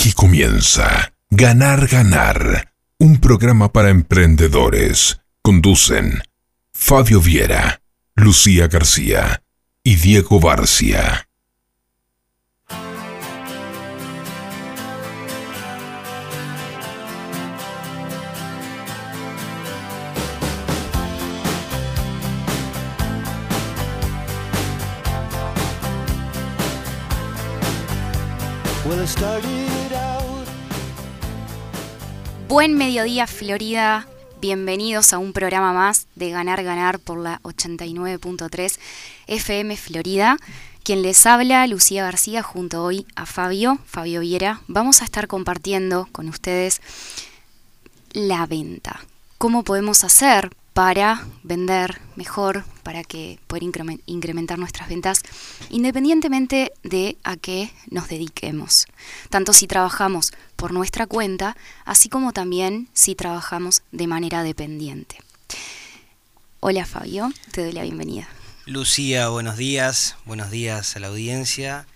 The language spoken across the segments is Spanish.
Aquí comienza Ganar, Ganar, un programa para emprendedores. Conducen Fabio Viera, Lucía García y Diego Barcia. Buen mediodía Florida, bienvenidos a un programa más de Ganar Ganar por la 89.3 FM Florida. Quien les habla, Lucía García, junto hoy a Fabio, Fabio Viera. Vamos a estar compartiendo con ustedes la venta. ¿Cómo podemos hacer para vender mejor, para que poder incrementar nuestras ventas, independientemente de a qué nos dediquemos. Tanto si trabajamos por nuestra cuenta, así como también si trabajamos de manera dependiente. Hola Fabio, te doy la bienvenida. Lucía, buenos días, buenos días a la audiencia.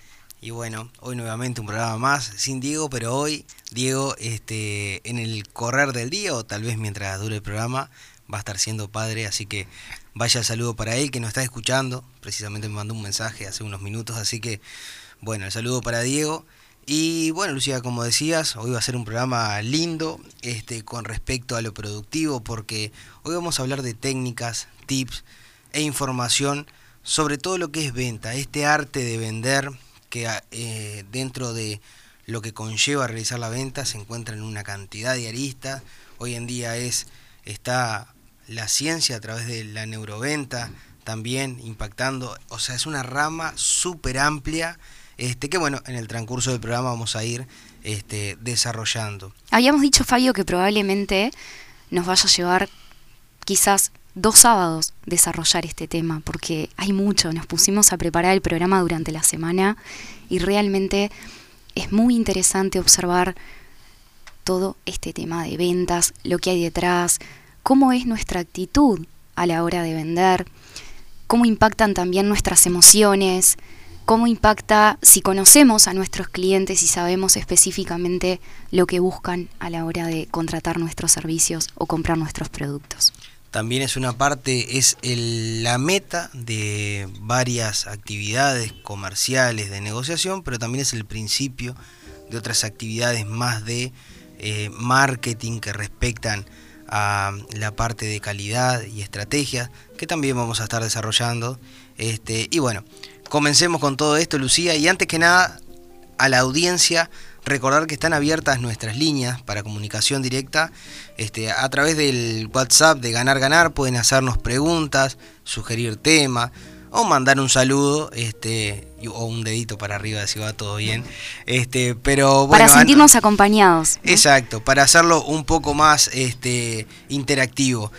Y bueno, hoy nuevamente un programa más sin Diego, pero hoy Diego este, en el correr del día o tal vez mientras dure el programa va a estar siendo padre, así que vaya el saludo para él que nos está escuchando, precisamente me mandó un mensaje hace unos minutos, así que bueno, el saludo para Diego. Y bueno, Lucía, como decías, hoy va a ser un programa lindo este, con respecto a lo productivo, porque hoy vamos a hablar de técnicas, tips e información sobre todo lo que es venta, este arte de vender que eh, dentro de lo que conlleva realizar la venta se encuentra en una cantidad de aristas. Hoy en día es está la ciencia a través de la neuroventa también impactando, o sea, es una rama súper amplia, este, que bueno, en el transcurso del programa vamos a ir este, desarrollando. Habíamos dicho, Fabio, que probablemente nos vaya a llevar quizás dos sábados desarrollar este tema, porque hay mucho, nos pusimos a preparar el programa durante la semana y realmente es muy interesante observar todo este tema de ventas, lo que hay detrás, cómo es nuestra actitud a la hora de vender, cómo impactan también nuestras emociones, cómo impacta si conocemos a nuestros clientes y sabemos específicamente lo que buscan a la hora de contratar nuestros servicios o comprar nuestros productos. También es una parte, es la meta de varias actividades comerciales de negociación, pero también es el principio de otras actividades más de eh, marketing que respectan a la parte de calidad y estrategia que también vamos a estar desarrollando. Este, y bueno, comencemos con todo esto, Lucía, y antes que nada, a la audiencia, recordar que están abiertas nuestras líneas para comunicación directa. Este, a través del WhatsApp de Ganar Ganar pueden hacernos preguntas, sugerir temas o mandar un saludo este o un dedito para arriba si va todo bien. Este pero bueno, para sentirnos acompañados exacto para hacerlo un poco más este interactivo.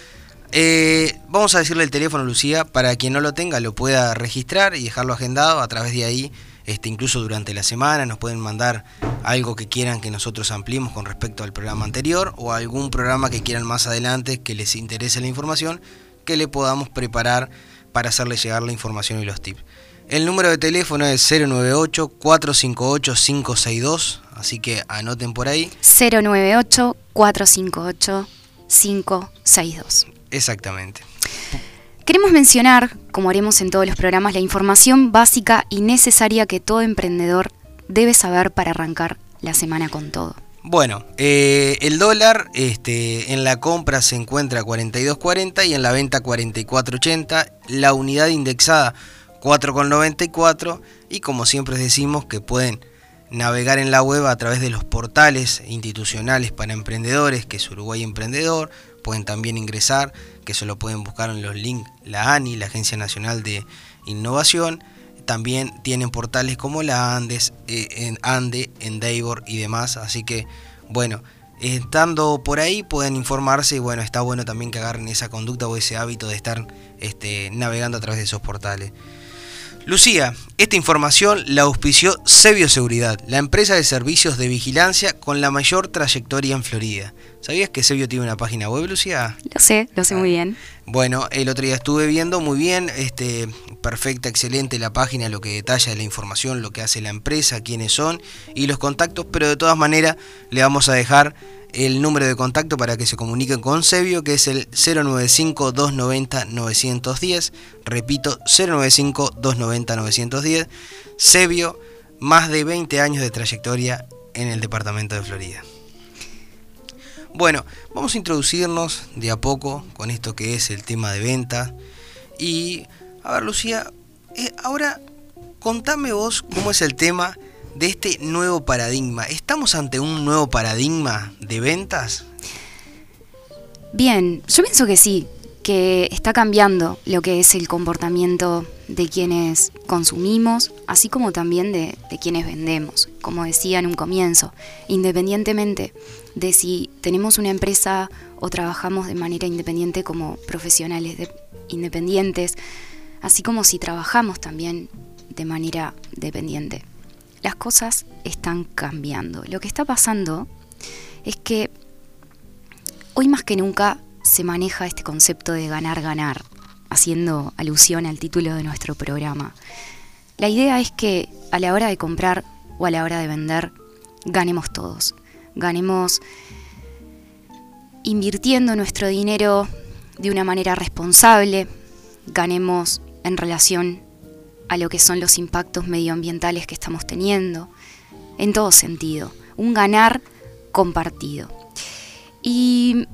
Eh, vamos a decirle el teléfono Lucía para quien no lo tenga lo pueda registrar y dejarlo agendado a través de ahí este, incluso durante la semana nos pueden mandar algo que quieran que nosotros ampliemos con respecto al programa anterior o algún programa que quieran más adelante que les interese la información que le podamos preparar para hacerle llegar la información y los tips. El número de teléfono es 098-458-562, así que anoten por ahí. 098-458-562. Exactamente. Queremos mencionar, como haremos en todos los programas, la información básica y necesaria que todo emprendedor debe saber para arrancar la semana con todo. Bueno, eh, el dólar este, en la compra se encuentra a 42.40 y en la venta 44.80. La unidad indexada 4.94 y como siempre decimos que pueden navegar en la web a través de los portales institucionales para emprendedores, que es Uruguay Emprendedor. Pueden también ingresar, que eso lo pueden buscar en los links, la ANI, la Agencia Nacional de Innovación también tienen portales como la Andes, eh, en Ande, Endeavor y demás. Así que, bueno, estando por ahí pueden informarse y bueno, está bueno también que agarren esa conducta o ese hábito de estar este, navegando a través de esos portales. Lucía, esta información la auspició Sebio Seguridad, la empresa de servicios de vigilancia con la mayor trayectoria en Florida. ¿Sabías que Sebio tiene una página web, Lucía? Lo sé, lo sé muy bien. Bueno, el otro día estuve viendo muy bien, este, perfecta, excelente la página, lo que detalla la información, lo que hace la empresa, quiénes son y los contactos, pero de todas maneras le vamos a dejar el número de contacto para que se comuniquen con Sebio, que es el 095-290-910. Repito, 095-290-910. Sebio, más de 20 años de trayectoria en el departamento de Florida. Bueno, vamos a introducirnos de a poco con esto que es el tema de venta. Y, a ver, Lucía, eh, ahora contame vos cómo es el tema de este nuevo paradigma. ¿Estamos ante un nuevo paradigma de ventas? Bien, yo pienso que sí, que está cambiando lo que es el comportamiento de quienes consumimos, así como también de, quienes vendemos, como decía en un comienzo, independientemente de si tenemos una empresa o trabajamos de manera independiente como profesionales independientes, así como si trabajamos también de manera dependiente las cosas están cambiando. Lo que está pasando es que hoy más que nunca se maneja este concepto de ganar-ganar, haciendo alusión al título de nuestro programa. La idea es que a la hora de comprar o a la hora de vender, ganemos todos. Ganemos invirtiendo nuestro dinero de una manera responsable, ganemos en relación a lo que son los impactos medioambientales que estamos teniendo, en todo sentido, un ganar compartido. Y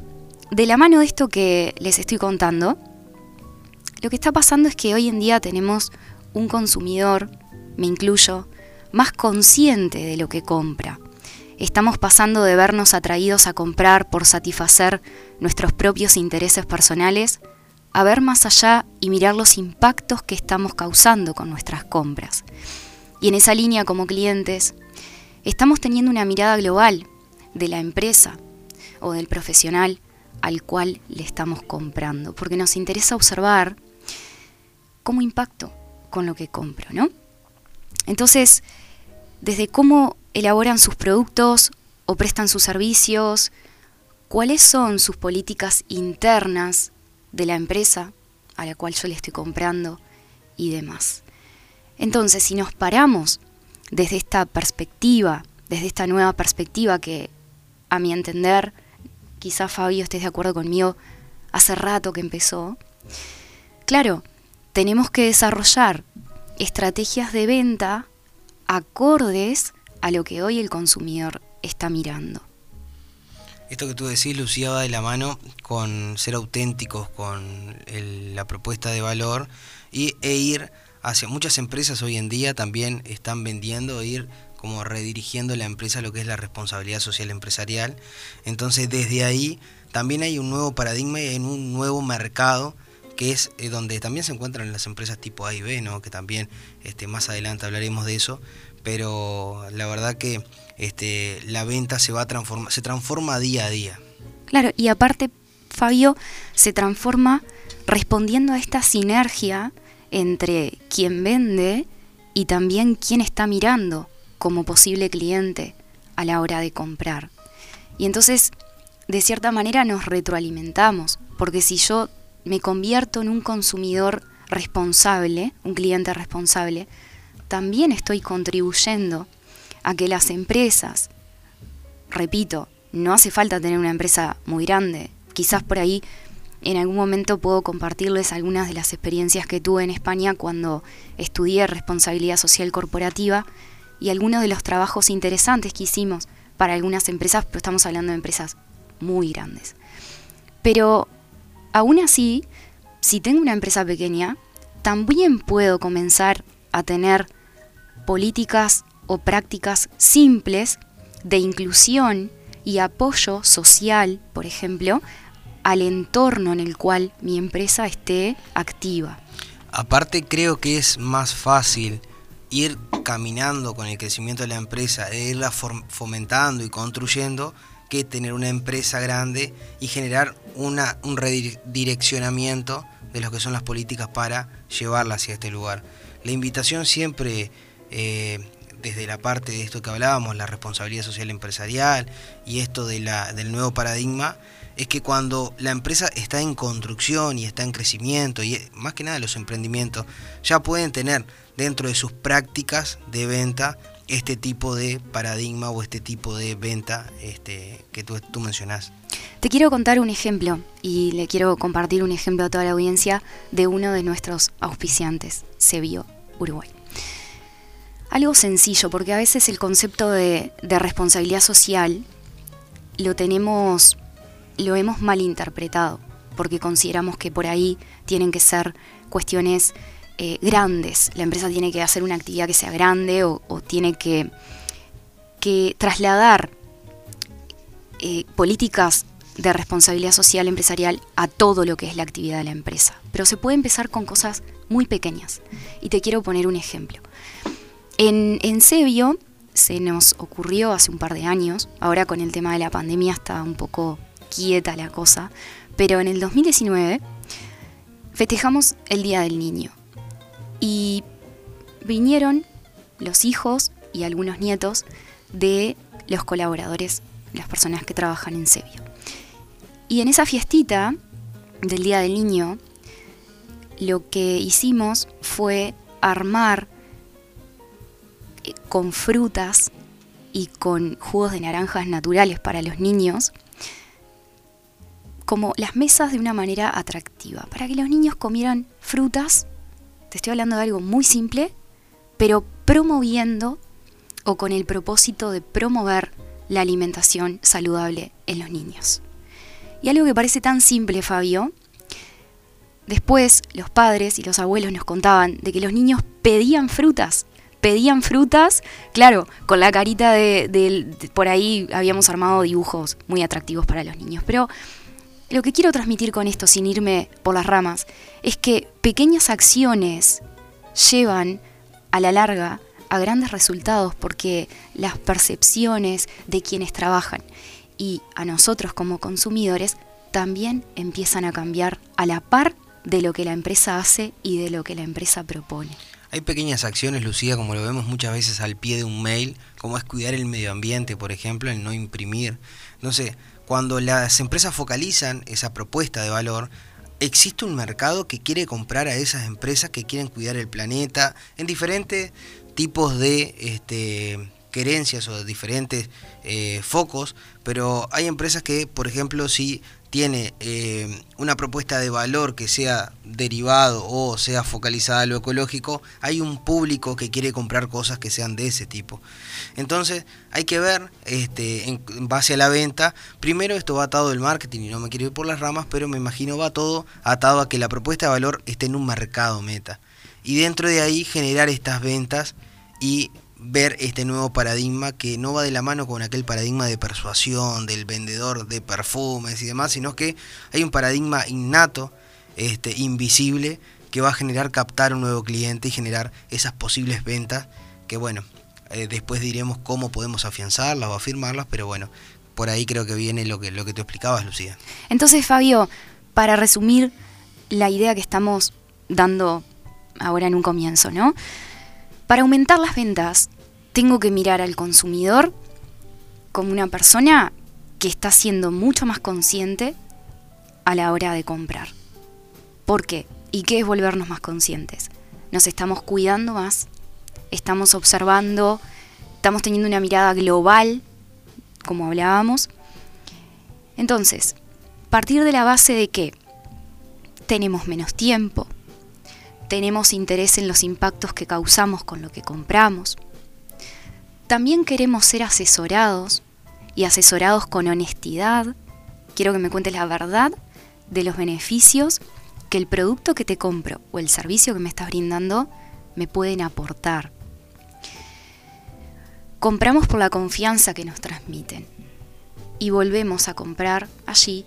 de la mano de esto que les estoy contando, lo que está pasando es que hoy en día tenemos un consumidor, me incluyo, más consciente de lo que compra. Estamos pasando de vernos atraídos a comprar por satisfacer nuestros propios intereses personales a ver más allá y mirar los impactos que estamos causando con nuestras compras. Y en esa línea como clientes, estamos teniendo una mirada global de la empresa o del profesional al cual le estamos comprando, porque nos interesa observar cómo impacto con lo que compro, ¿no? Entonces, desde cómo elaboran sus productos o prestan sus servicios, cuáles son sus políticas internas de la empresa a la cual yo le estoy comprando y demás. Entonces, si nos paramos desde esta perspectiva, desde esta nueva perspectiva que, a mi entender, quizá Fabio estés de acuerdo conmigo, hace rato que empezó, claro, tenemos que desarrollar estrategias de venta acordes a lo que hoy el consumidor está mirando. Esto que tú decís, Lucía, va de la mano con ser auténticos, con la propuesta de valor y, e ir hacia muchas empresas hoy en día también están vendiendo, ir como redirigiendo la empresa a lo que es la responsabilidad social empresarial. Entonces desde ahí también hay un nuevo paradigma y en un nuevo mercado que es eh, donde también se encuentran las empresas tipo A y B, ¿no? que también este, más adelante hablaremos de eso, pero la verdad que este, la venta se va a transformar, se transforma día a día. Claro, y aparte, Fabio, se transforma respondiendo a esta sinergia entre quien vende y también quien está mirando como posible cliente a la hora de comprar. Y entonces, de cierta manera, nos retroalimentamos, porque si yo me convierto en un consumidor responsable, un cliente responsable, también estoy contribuyendo a que las empresas, repito, no hace falta tener una empresa muy grande, quizás por ahí en algún momento puedo compartirles algunas de las experiencias que tuve en España cuando estudié responsabilidad social corporativa y algunos de los trabajos interesantes que hicimos para algunas empresas, pero estamos hablando de empresas muy grandes. Pero aún así, si tengo una empresa pequeña, también puedo comenzar a tener políticas o prácticas simples de inclusión y apoyo social, por ejemplo, al entorno en el cual mi empresa esté activa. Aparte creo que es más fácil ir caminando con el crecimiento de la empresa e irla fomentando y construyendo que tener una empresa grande y generar una, un redireccionamiento de lo que son las políticas para llevarla hacia este lugar. La invitación siempre eh, desde la parte de esto que hablábamos, la responsabilidad social empresarial y esto del nuevo paradigma, es que cuando la empresa está en construcción y está en crecimiento, y más que nada los emprendimientos, ya pueden tener dentro de sus prácticas de venta este tipo de paradigma o este tipo de venta este, que tú, tú mencionás. Te quiero contar un ejemplo y le quiero compartir un ejemplo a toda la audiencia de uno de nuestros auspiciantes, Sebio Uruguay. Algo sencillo, porque a veces el concepto de, de responsabilidad social lo tenemos, lo hemos malinterpretado, porque consideramos que por ahí tienen que ser cuestiones eh, grandes. La empresa tiene que hacer una actividad que sea grande o, tiene que, que trasladar eh, políticas de responsabilidad social empresarial a todo lo que es la actividad de la empresa. Pero se puede empezar con cosas muy pequeñas. Y te quiero poner un ejemplo. En, en Sebio se nos ocurrió hace un par de años, ahora con el tema de la pandemia está un poco quieta la cosa, pero en el 2019 festejamos el Día del Niño y vinieron los hijos y algunos nietos de los colaboradores, las personas que trabajan en Sebio. Y en esa fiestita del Día del Niño, lo que hicimos fue armar eh, con frutas y con jugos de naranjas naturales para los niños, como las mesas de una manera atractiva, para que los niños comieran frutas, te estoy hablando de algo muy simple, pero promoviendo o con el propósito de promover la alimentación saludable en los niños. Y algo que parece tan simple, Fabio, después los padres y los abuelos nos contaban de que los niños pedían frutas pedían frutas, claro, con la carita de, por ahí habíamos armado dibujos muy atractivos para los niños, pero lo que quiero transmitir con esto, sin irme por las ramas, es que pequeñas acciones llevan a la larga a grandes resultados porque las percepciones de quienes trabajan y a nosotros como consumidores también empiezan a cambiar a la par de lo que la empresa hace y de lo que la empresa propone. Hay pequeñas acciones, Lucía, como lo vemos muchas veces al pie de un mail, como es cuidar el medio ambiente, por ejemplo, el no imprimir. No sé, cuando las empresas focalizan esa propuesta de valor, existe un mercado que quiere comprar a esas empresas que quieren cuidar el planeta en diferentes tipos de este, querencias o diferentes eh, focos, pero hay empresas que, por ejemplo, si tiene eh, una propuesta de valor que sea derivado o sea focalizada a lo ecológico, hay un público que quiere comprar cosas que sean de ese tipo. Entonces hay que ver este, en, base a la venta, primero esto va atado del marketing y no me quiero ir por las ramas, pero me imagino va todo atado a que la propuesta de valor esté en un mercado meta. Y dentro de ahí generar estas ventas y ver este nuevo paradigma que no va de la mano con aquel paradigma de persuasión del vendedor de perfumes y demás, sino que hay un paradigma innato, este, invisible, que va a generar captar un nuevo cliente y generar esas posibles ventas que bueno, eh, después diremos cómo podemos afianzarlas o afirmarlas, pero bueno, por ahí creo que viene lo que, lo que te explicabas, Lucía. Entonces, Fabio, para resumir la idea que estamos dando ahora en un comienzo, ¿no? Para aumentar las ventas, tengo que mirar al consumidor como una persona que está siendo mucho más consciente a la hora de comprar. ¿Por qué? ¿Y qué es volvernos más conscientes? Nos estamos cuidando más, estamos observando, estamos teniendo una mirada global, como hablábamos. Entonces, partir de la base de que tenemos menos tiempo, tenemos interés en los impactos que causamos con lo que compramos. También queremos ser asesorados y asesorados con honestidad. Quiero que me cuentes la verdad de los beneficios que el producto que te compro o el servicio que me estás brindando me pueden aportar. Compramos por la confianza que nos transmiten y volvemos a comprar allí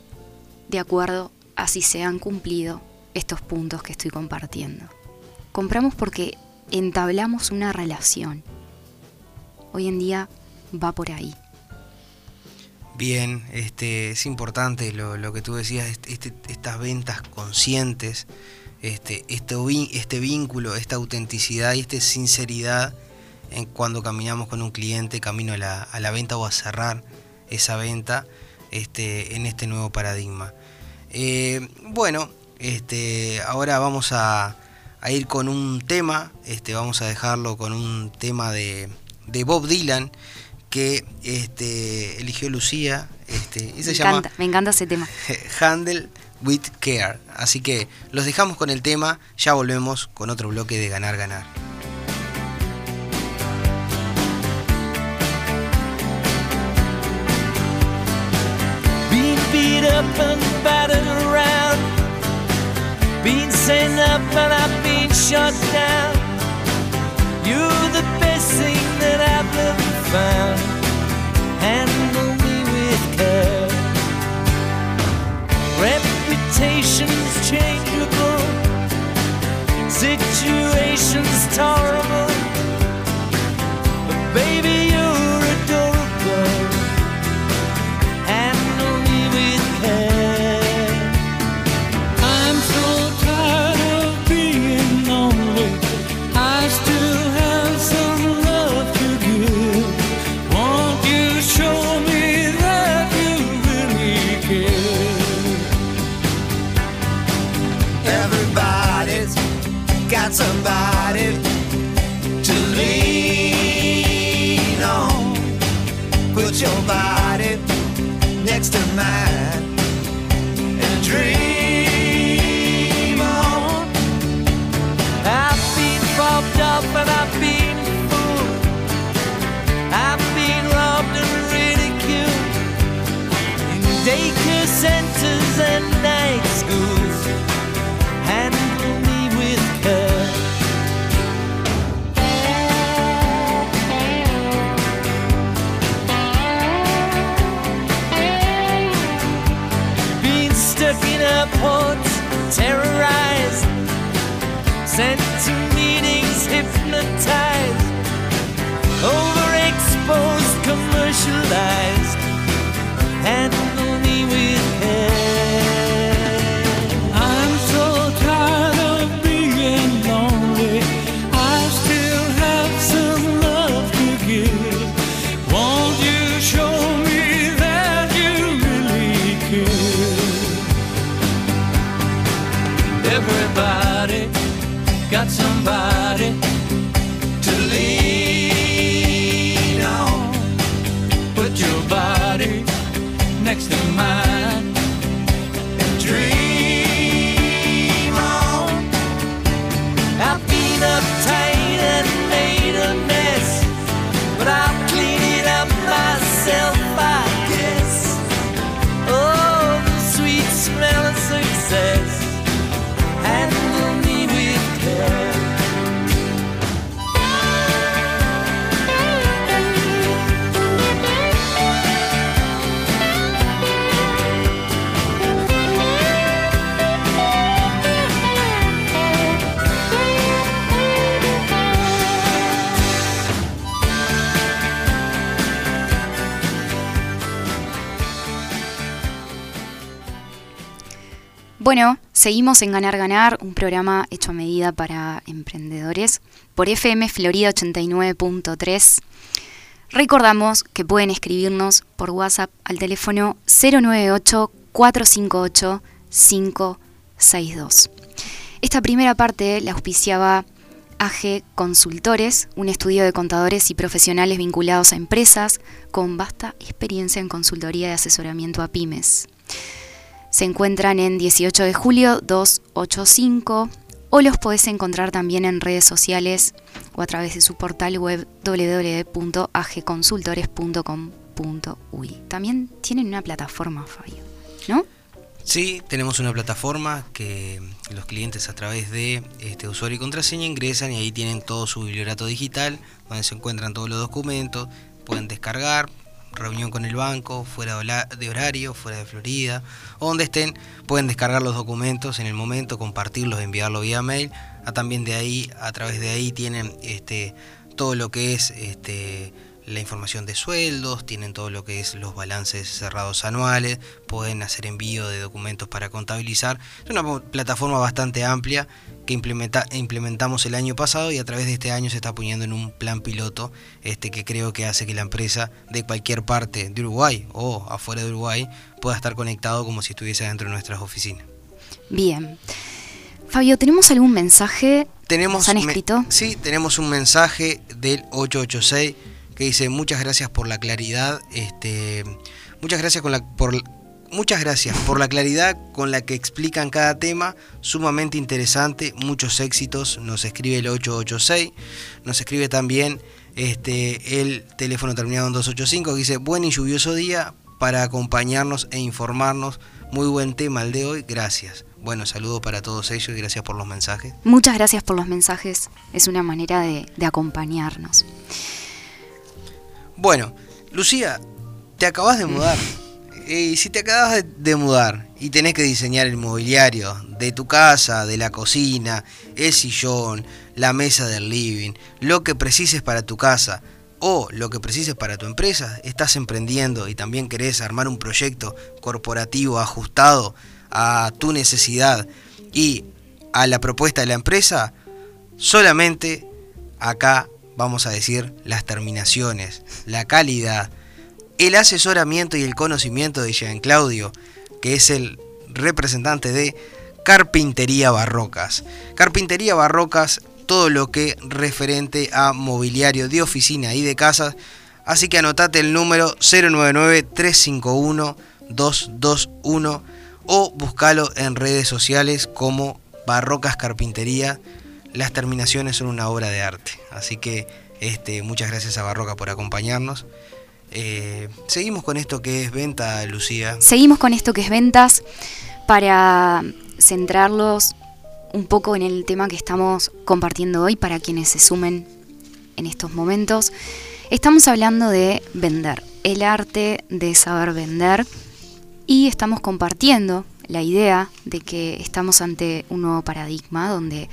de acuerdo a si se han cumplido estos puntos que estoy compartiendo. Compramos porque entablamos una relación. Hoy en día va por ahí. Bien, este, es importante lo, que tú decías, este, este, estas ventas conscientes, este, este, este vínculo, esta autenticidad y esta sinceridad en cuando caminamos con un cliente camino a la, a la venta o a cerrar esa venta este, en este nuevo paradigma. Eh, bueno, este, ahora vamos a, ir con un tema, este, vamos a dejarlo con un tema de, Bob Dylan que este, eligió Lucía. Este, y se me, llama encanta, me encanta ese tema. Handle with Care. Así que los dejamos con el tema, ya volvemos con otro bloque de Ganar Ganar. beat up and battered around. Up and I've been shot down. You're the best thing that I've ever found. Handle me with care. Reputation's changeable. Situation's tolerable. Next seguimos en Ganar Ganar, un programa hecho a medida para emprendedores por FM Florida 89.3. Recordamos que pueden escribirnos por WhatsApp al teléfono 098 458 562. Esta primera parte la auspiciaba AG Consultores, un estudio de contadores y profesionales vinculados a empresas con vasta experiencia en consultoría de asesoramiento a pymes. Se encuentran en 18 de julio 285 o los podés encontrar también en redes sociales o a través de su portal web www.agconsultores.com.uy. También tienen una plataforma, Fabio, ¿no? Sí, tenemos una plataforma que los clientes a través de este usuario y contraseña ingresan y ahí tienen todo su bibliorato digital, donde se encuentran todos los documentos, pueden descargar, reunión con el banco, fuera de horario, fuera de Florida, o donde estén, pueden descargar los documentos en el momento, compartirlos, enviarlo vía mail. A también de ahí, a través de ahí tienen este todo lo que es este la información de sueldos, tienen todo lo que es los balances cerrados anuales, pueden hacer envío de documentos para contabilizar. Es una plataforma bastante amplia que implementa, implementamos el año pasado y a través de este año se está poniendo en un plan piloto este que creo que hace que la empresa de cualquier parte de Uruguay o afuera de Uruguay pueda estar conectado como si estuviese dentro de nuestras oficinas. Bien. Fabio, ¿tenemos algún mensaje? Tenemos, han escrito? sí, tenemos un mensaje del 886 que dice muchas gracias por la claridad, este, muchas gracias con la, por, muchas gracias por la claridad con la que explican cada tema, sumamente interesante, muchos éxitos, nos escribe el 886, nos escribe también este, el teléfono terminado en 285 que dice buen y lluvioso día para acompañarnos e informarnos, muy buen tema el de hoy, gracias. Bueno, saludo para todos ellos y gracias por los mensajes. Muchas gracias por los mensajes, es una manera de acompañarnos. Bueno, Lucía, te acabas de mudar. Y si te acabas de, mudar y tenés que diseñar el mobiliario de tu casa, de la cocina, el sillón, la mesa del living, lo que precises para tu casa o lo que precises para tu empresa, estás emprendiendo y también querés armar un proyecto corporativo ajustado a tu necesidad y a la propuesta de la empresa, solamente acá vamos a decir, las terminaciones, la calidad, el asesoramiento y el conocimiento de Jean Claudio, que es el representante de Carpintería Barrocas. Carpintería Barrocas, todo lo que referente a mobiliario de oficina y de casas. Así que anotate el número 099-351-221 o búscalo en redes sociales como Barrocas Carpintería las terminaciones son una obra de arte. Así que este, muchas gracias a Barroca por acompañarnos. Eh, seguimos con esto que es venta, Lucía. Seguimos con esto que es ventas para centrarlos un poco en el tema que estamos compartiendo hoy para quienes se sumen en estos momentos. Estamos hablando de vender, el arte de saber vender y estamos compartiendo la idea de que estamos ante un nuevo paradigma donde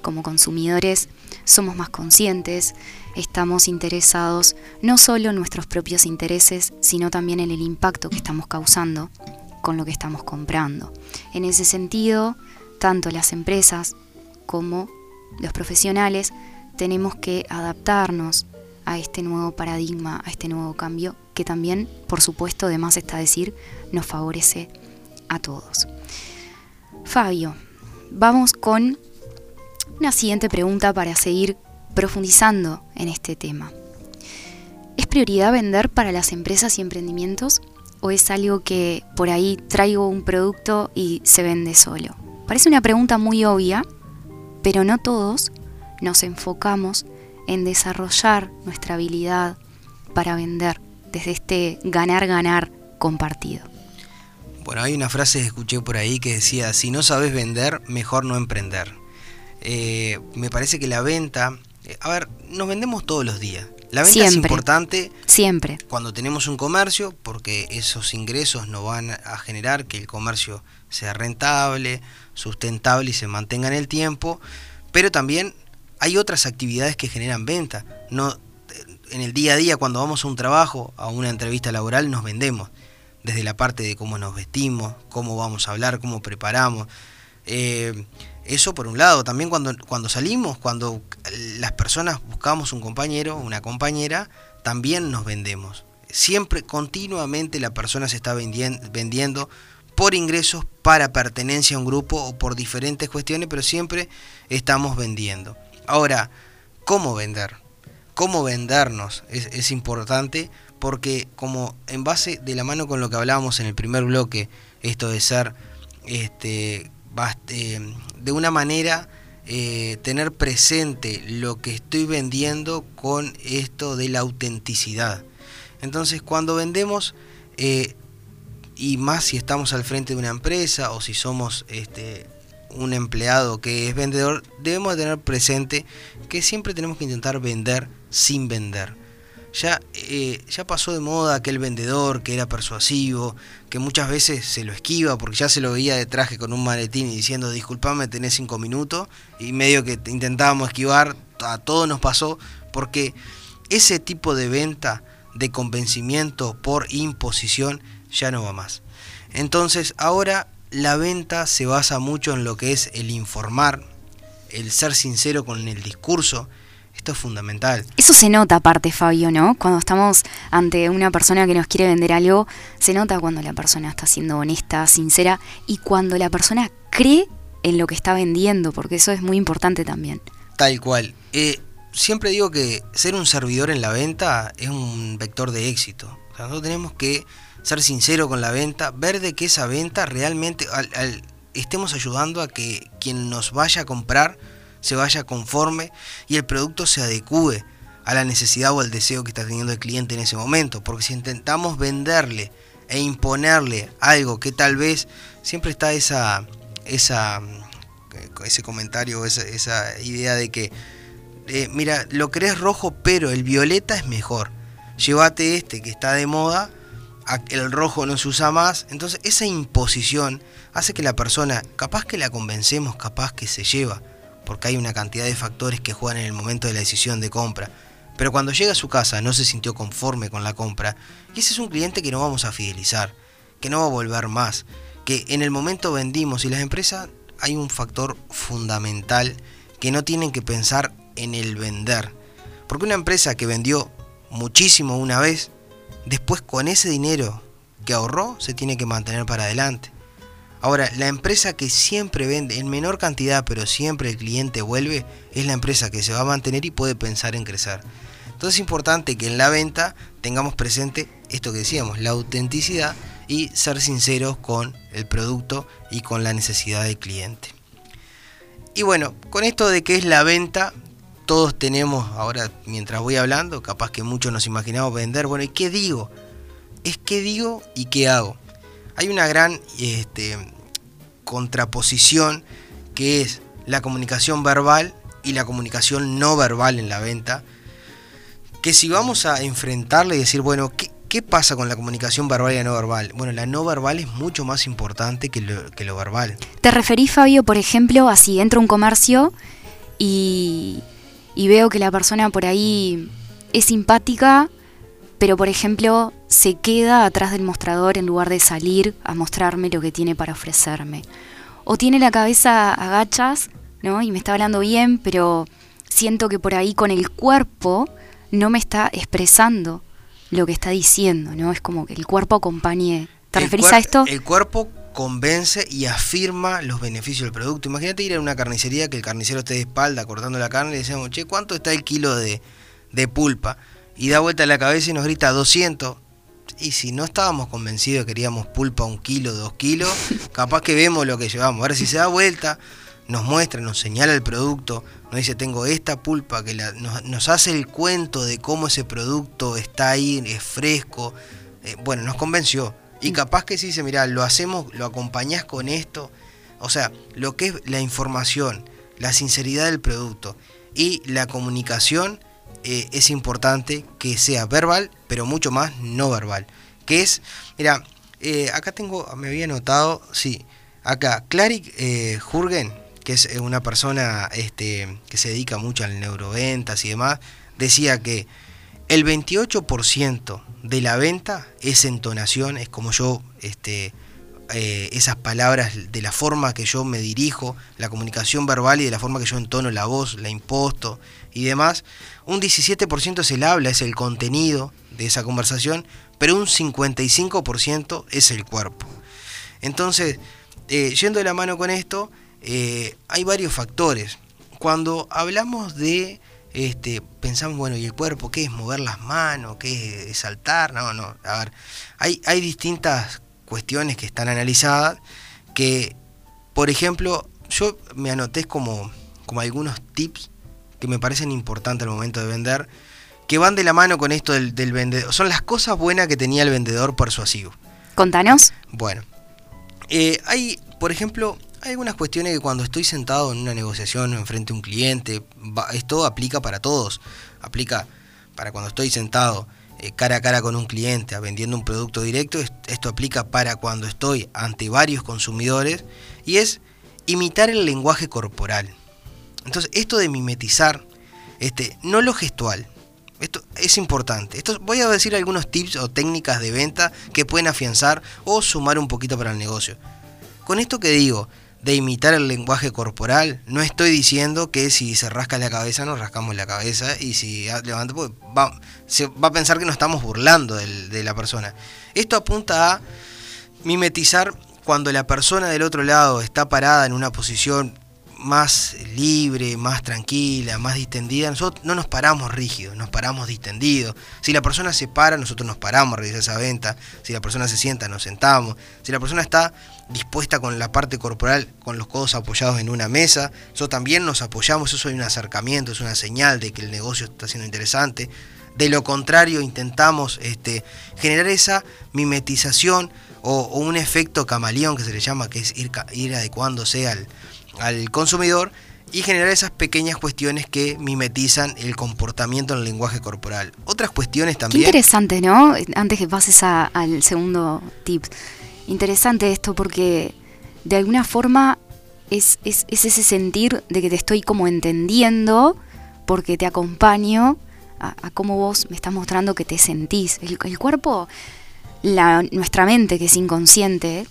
como consumidores somos más conscientes, estamos interesados no solo en nuestros propios intereses, sino también en el impacto que estamos causando con lo que estamos comprando. En ese sentido, tanto las empresas como los profesionales tenemos que adaptarnos a este nuevo paradigma, a este nuevo cambio, que también, por supuesto, además está decir, nos favorece a todos. Fabio, vamos con una siguiente pregunta para seguir profundizando en este tema. ¿Es prioridad vender para las empresas y emprendimientos o es algo que por ahí traigo un producto y se vende solo? Parece una pregunta muy obvia, pero no todos nos enfocamos en desarrollar nuestra habilidad para vender desde este ganar-ganar compartido. Bueno, hay una frase que escuché por ahí que decía, si no sabes vender, mejor no emprender. Eh, me parece que la venta, eh, a ver, nos vendemos todos los días. La venta es importante siempre cuando tenemos un comercio porque esos ingresos nos van a generar que el comercio sea rentable, sustentable y se mantenga en el tiempo, pero también hay otras actividades que generan venta. No en el día a día cuando vamos a un trabajo, a una entrevista laboral nos vendemos desde la parte de cómo nos vestimos, cómo vamos a hablar, cómo preparamos. Eh, eso por un lado, también cuando, cuando salimos, cuando las personas buscamos un compañero, una compañera, también nos vendemos. Siempre, continuamente la persona se está vendiendo por ingresos, para pertenencia a un grupo o por diferentes cuestiones, pero siempre estamos vendiendo. Ahora, ¿cómo vender? ¿Cómo vendernos? Es, es importante porque como en base de la mano con lo que hablábamos en el primer bloque, esto de ser este, de una manera eh, tener presente lo que estoy vendiendo con esto de la autenticidad. Entonces cuando vendemos, eh, y más si estamos al frente de una empresa o si somos este, un empleado que es vendedor, debemos tener presente que siempre tenemos que intentar vender sin vender. Ya, ya pasó de moda aquel vendedor que era persuasivo, que muchas veces se lo esquiva porque ya se lo veía de traje con un maletín y diciendo disculpame, tenés cinco minutos y medio que intentábamos esquivar, a todos nos pasó porque ese tipo de venta de convencimiento por imposición ya no va más. Entonces ahora la venta se basa mucho en lo que es el informar, el ser sincero con el discurso. Esto es fundamental. Eso se nota aparte, Fabio, ¿no? Cuando estamos ante una persona que nos quiere vender algo, se nota cuando la persona está siendo honesta, sincera y cuando la persona cree en lo que está vendiendo, porque eso es muy importante también. Tal cual. Eh, siempre digo que ser un servidor en la venta es un vector de éxito. O sea, nosotros tenemos que ser sinceros con la venta, ver de que esa venta realmente estemos ayudando a que quien nos vaya a comprar se vaya conforme y el producto se adecue a la necesidad o al deseo que está teniendo el cliente en ese momento. Porque si intentamos venderle e imponerle algo que tal vez siempre está esa, esa ese comentario, esa, esa idea de que, eh, mira, lo crees rojo, pero el violeta es mejor. Llévate este que está de moda, el rojo no se usa más. Entonces esa imposición hace que la persona, capaz que la convencemos, capaz que se lleva, porque hay una cantidad de factores que juegan en el momento de la decisión de compra. Pero cuando llega a su casa no se sintió conforme con la compra, y ese es un cliente que no vamos a fidelizar, que no va a volver más, que en el momento vendimos y las empresas hay un factor fundamental que no tienen que pensar en el vender. Porque una empresa que vendió muchísimo una vez, después con ese dinero que ahorró se tiene que mantener para adelante. Ahora, la empresa que siempre vende en menor cantidad, pero siempre el cliente vuelve, es la empresa que se va a mantener y puede pensar en crecer. Entonces es importante que en la venta tengamos presente esto que decíamos, la autenticidad y ser sinceros con el producto y con la necesidad del cliente. Y bueno, con esto de que es la venta, todos tenemos, ahora mientras voy hablando, capaz que muchos nos imaginamos vender, bueno, ¿y qué digo? Es qué digo y qué hago. Hay una gran este, contraposición que es la comunicación verbal y la comunicación no verbal en la venta, que si vamos a enfrentarle y decir, bueno, ¿qué, ¿Qué pasa con la comunicación verbal y la no verbal? Bueno, la no verbal es mucho más importante que lo, verbal. ¿Te referís, Fabio, por ejemplo, a si entro a un comercio y veo que la persona por ahí es simpática, pero por ejemplo se queda atrás del mostrador en lugar de salir a mostrarme lo que tiene para ofrecerme? O tiene la cabeza agachas, ¿no? Y me está hablando bien, pero siento que por ahí con el cuerpo no me está expresando lo que está diciendo, ¿no? Es como que el cuerpo acompañe. ¿Te referís a esto? El cuerpo convence y afirma los beneficios del producto. Imagínate ir a una carnicería que el carnicero esté de espalda cortando la carne y le decimos, che, ¿cuánto está el kilo de, de pulpa? Y da vuelta la cabeza y nos grita 200. Y si no estábamos convencidos que queríamos pulpa un kilo, dos kilos, capaz que vemos lo que llevamos. Ahora si se da vuelta, nos muestra, nos señala el producto, nos dice tengo esta pulpa que nos, hace el cuento de cómo ese producto está ahí, es fresco. Eh, bueno, nos convenció. Y mm. capaz que sí dice, mira, lo hacemos, lo acompañás con esto. O sea, lo que es la información, la sinceridad del producto y la comunicación eh, es importante que sea verbal, pero mucho más no verbal. Que es, mira, eh, acá tengo, me había notado, sí, acá, Claric Jurgen, que es eh, una persona este, que se dedica mucho al neuroventas y demás, decía que el 28% de la venta es entonación, es como yo, este, eh, esas palabras, de la forma que yo me dirijo, la comunicación verbal y de la forma que yo entono la voz, la imposto y demás. Un 17% es el habla, es el contenido de esa conversación, pero un 55% es el cuerpo. Entonces, eh, yendo de la mano con esto, eh, hay varios factores. Cuando hablamos de, este, pensamos, bueno, ¿y el cuerpo qué es? ¿Mover las manos? ¿Qué es saltar? No, no. A ver, hay, hay distintas cuestiones que están analizadas que, por ejemplo, yo me anoté como, como algunos tips que me parecen importantes al momento de vender, que van de la mano con esto del, del vendedor. Son las cosas buenas que tenía el vendedor persuasivo. Contanos. Bueno, eh, hay, por ejemplo, hay algunas cuestiones que cuando estoy sentado en una negociación enfrente a un cliente, esto aplica para todos. Aplica para cuando estoy sentado eh, cara a cara con un cliente vendiendo un producto directo, esto aplica para cuando estoy ante varios consumidores y es imitar el lenguaje corporal. Entonces, esto de mimetizar, este, no lo gestual, Esto es importante. Esto, voy a decir algunos tips o técnicas de venta que pueden afianzar o sumar un poquito para el negocio. Con esto que digo, de imitar el lenguaje corporal, no estoy diciendo que si se rasca la cabeza nos rascamos la cabeza y si levanta, pues va, se va a pensar que nos estamos burlando de la persona. Esto apunta a mimetizar cuando la persona del otro lado está parada en una posición más libre, más tranquila, más distendida, nosotros no nos paramos rígidos, nos paramos distendidos. Si la persona se para, nosotros nos paramos a realizar esa venta. Si la persona se sienta, nos sentamos. Si la persona está dispuesta con la parte corporal, con los codos apoyados en una mesa, nosotros también nos apoyamos. Eso es un acercamiento, es una señal de que el negocio está siendo interesante. De lo contrario, intentamos este, generar esa mimetización o, un efecto camaleón que se le llama, que es ir, ir adecuándose al, al consumidor y generar esas pequeñas cuestiones que mimetizan el comportamiento en el lenguaje corporal. Otras cuestiones también... Qué interesante, ¿no? Antes que pases al segundo tip. Interesante esto porque de alguna forma es, es, ese sentir de que te estoy como entendiendo porque te acompaño a, cómo vos me estás mostrando que te sentís. El, el cuerpo, la, nuestra mente que es inconsciente,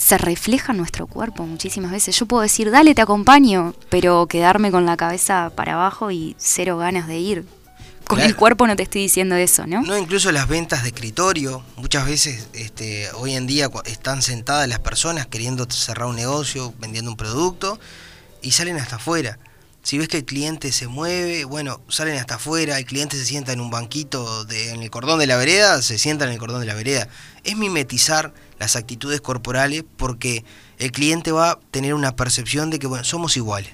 se refleja en nuestro cuerpo muchísimas veces. Yo puedo decir, dale, te acompaño, pero quedarme con la cabeza para abajo y cero ganas de ir. Con el cuerpo no te estoy diciendo eso, ¿no? No, incluso las ventas de escritorio. Muchas veces este, hoy en día están sentadas las personas queriendo cerrar un negocio, vendiendo un producto, y salen hasta afuera. Si ves que el cliente se mueve, bueno, salen hasta afuera, el cliente se sienta en un banquito de, en el cordón de la vereda, se sienta en el cordón de la vereda. Es mimetizar las actitudes corporales porque el cliente va a tener una percepción de que, bueno, somos iguales.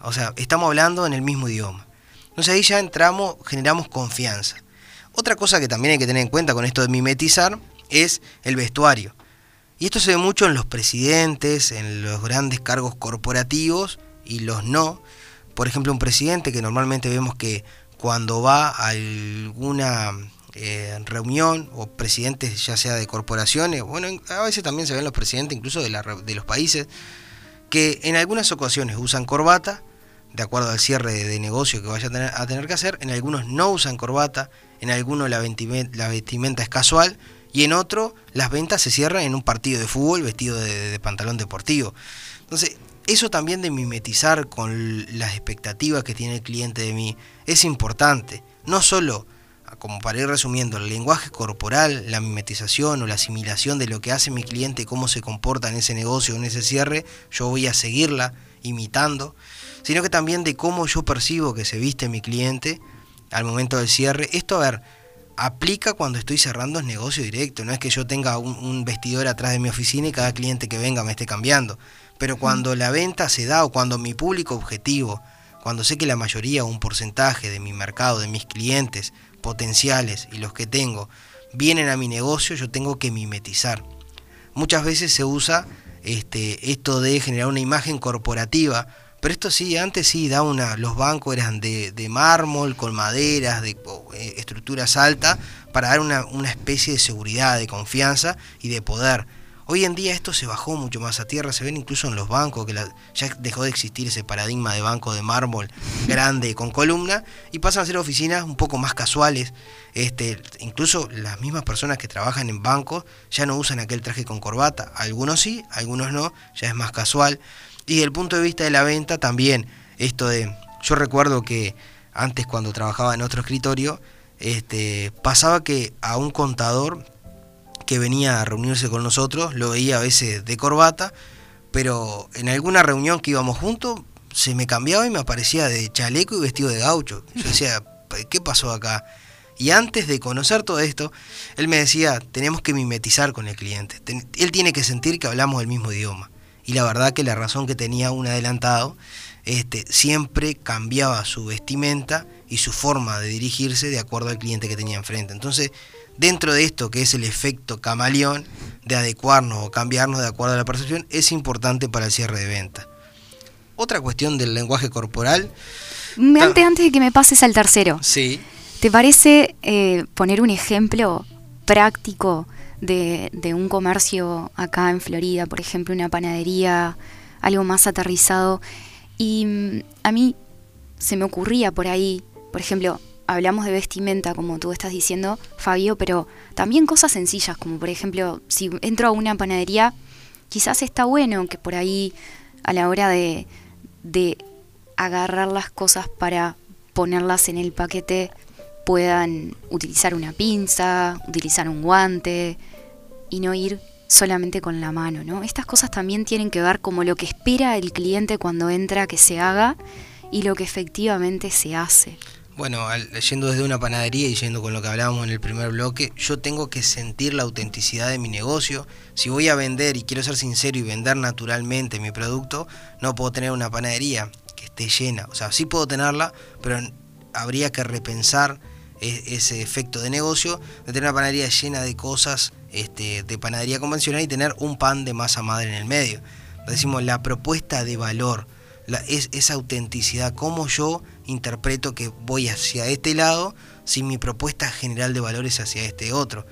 O sea, estamos hablando en el mismo idioma. Entonces ahí ya entramos, generamos confianza. Otra cosa que también hay que tener en cuenta con esto de mimetizar es el vestuario. Y esto se ve mucho en los presidentes, en los grandes cargos corporativos y los no, por ejemplo, un presidente que normalmente vemos que cuando va a alguna eh, reunión o presidentes ya sea de corporaciones, bueno, a veces también se ven los presidentes incluso de, de los países, que en algunas ocasiones usan corbata, de acuerdo al cierre de, negocio que vaya a tener, a tener, que hacer, en algunos no usan corbata, en algunos la vestimenta, la vestimenta es casual y en otro las ventas se cierran en un partido de fútbol vestido de, de pantalón deportivo. Entonces, eso también de mimetizar con las expectativas que tiene el cliente de mí es importante. No solo, como para ir resumiendo, el lenguaje corporal, la mimetización o la asimilación de lo que hace mi cliente, cómo se comporta en ese negocio en ese cierre, yo voy a seguirla imitando, sino que también de cómo yo percibo que se viste mi cliente al momento del cierre. Esto, a ver, aplica cuando estoy cerrando el negocio directo, no es que yo tenga un vestidor atrás de mi oficina y cada cliente que venga me esté cambiando pero cuando la venta se da o cuando mi público objetivo, cuando sé que la mayoría o un porcentaje de mi mercado, de mis clientes potenciales y los que tengo, vienen a mi negocio, yo tengo que mimetizar. Muchas veces se usa este, esto de generar una imagen corporativa, pero esto sí, antes sí, da una, los bancos eran de, mármol, con maderas, de eh, estructuras altas, para dar una, una especie de seguridad, de confianza y de poder. Hoy en día esto se bajó mucho más a tierra, se ven incluso en los bancos, que ya dejó de existir ese paradigma de banco de mármol grande con columna y pasan a ser oficinas un poco más casuales. Este, incluso las mismas personas que trabajan en bancos ya no usan aquel traje con corbata, algunos sí, algunos no, ya es más casual. Y desde el punto de vista de la venta también, esto de, yo recuerdo que antes cuando trabajaba en otro escritorio, este, pasaba que a un contador que venía a reunirse con nosotros, lo veía a veces de corbata, pero en alguna reunión que íbamos juntos, se me cambiaba y me aparecía de chaleco y vestido de gaucho. Yo decía, ¿qué pasó acá? Y antes de conocer todo esto, él me decía, tenemos que mimetizar con el cliente. Él tiene que sentir que hablamos el mismo idioma. Y la verdad que la razón que tenía un adelantado, este, siempre cambiaba su vestimenta y su forma de dirigirse de acuerdo al cliente que tenía enfrente. Entonces, dentro de esto que es el efecto camaleón, de adecuarnos o cambiarnos de acuerdo a la percepción, es importante para el cierre de venta. Otra cuestión del lenguaje corporal. Antes, antes de que me pases al tercero. Sí. ¿Te parece eh, poner un ejemplo práctico de, de, un comercio acá en Florida, por ejemplo, una panadería, algo más aterrizado? Y mm, a mí se me ocurría por ahí, por ejemplo, hablamos de vestimenta, como tú estás diciendo, Fabio, pero también cosas sencillas, como por ejemplo, si entro a una panadería, quizás está bueno que por ahí a la hora de, agarrar las cosas para ponerlas en el paquete puedan utilizar una pinza, utilizar un guante y no ir solamente con la mano, ¿no? Estas cosas también tienen que ver como lo que espera el cliente cuando entra que se haga y lo que efectivamente se hace. Bueno, yendo desde una panadería y yendo con lo que hablábamos en el primer bloque, yo tengo que sentir la autenticidad de mi negocio. Si voy a vender y quiero ser sincero y vender naturalmente mi producto, no puedo tener una panadería que esté llena. O sea, sí puedo tenerla, pero habría que repensar e-, ese efecto de negocio de tener una panadería llena de cosas este, de panadería convencional y tener un pan de masa madre en el medio. Decimos la propuesta de valor, la, es, esa autenticidad, cómo yo interpreto que voy hacia este lado si mi propuesta general de valor es hacia este otro.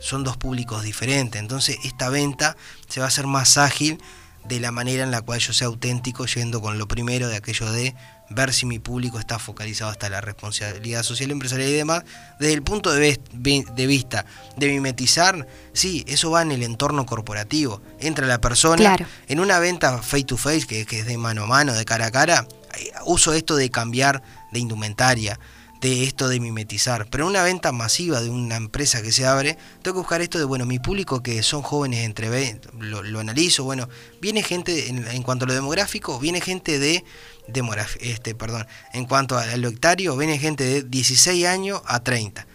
Son dos públicos diferentes, entonces esta venta se va a hacer más ágil de la manera en la cual yo sea auténtico yendo con lo primero de aquello de ver si mi público está focalizado hasta la responsabilidad social, empresarial y demás, desde el punto de, vista de mimetizar, sí, eso va en el entorno corporativo. Entra la persona en una venta face to face, que, que es de mano a mano, de cara a cara, eh, uso esto de cambiar de indumentaria, de esto de mimetizar. Pero en una venta masiva de una empresa que se abre, tengo que buscar esto de, bueno, mi público que son jóvenes entre 20, lo, analizo, bueno, viene gente, en, cuanto a lo demográfico, viene gente de, este, perdón, en cuanto a lo hectario, viene gente de 16 años a 30.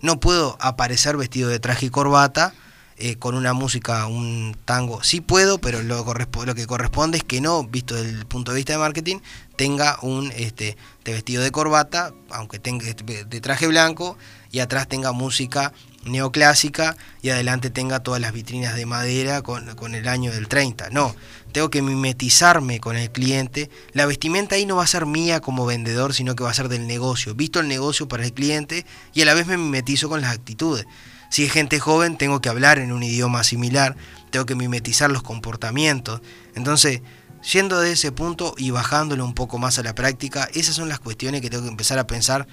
No puedo aparecer vestido de traje y corbata, eh, con una música, un tango. Sí puedo, pero lo, lo que corresponde es que no, visto desde el punto de vista de marketing, tenga un este, de vestido de corbata, aunque tenga de traje blanco, y atrás tenga música neoclásica y adelante tenga todas las vitrinas de madera con, el año del 30. No, tengo que mimetizarme con el cliente. La vestimenta ahí no va a ser mía como vendedor, sino que va a ser del negocio. Visto el negocio para el cliente y a la vez me mimetizo con las actitudes. Si es gente joven, tengo que hablar en un idioma similar, tengo que mimetizar los comportamientos. Entonces, yendo de ese punto y bajándolo un poco más a la práctica, esas son las cuestiones que tengo que empezar a pensar,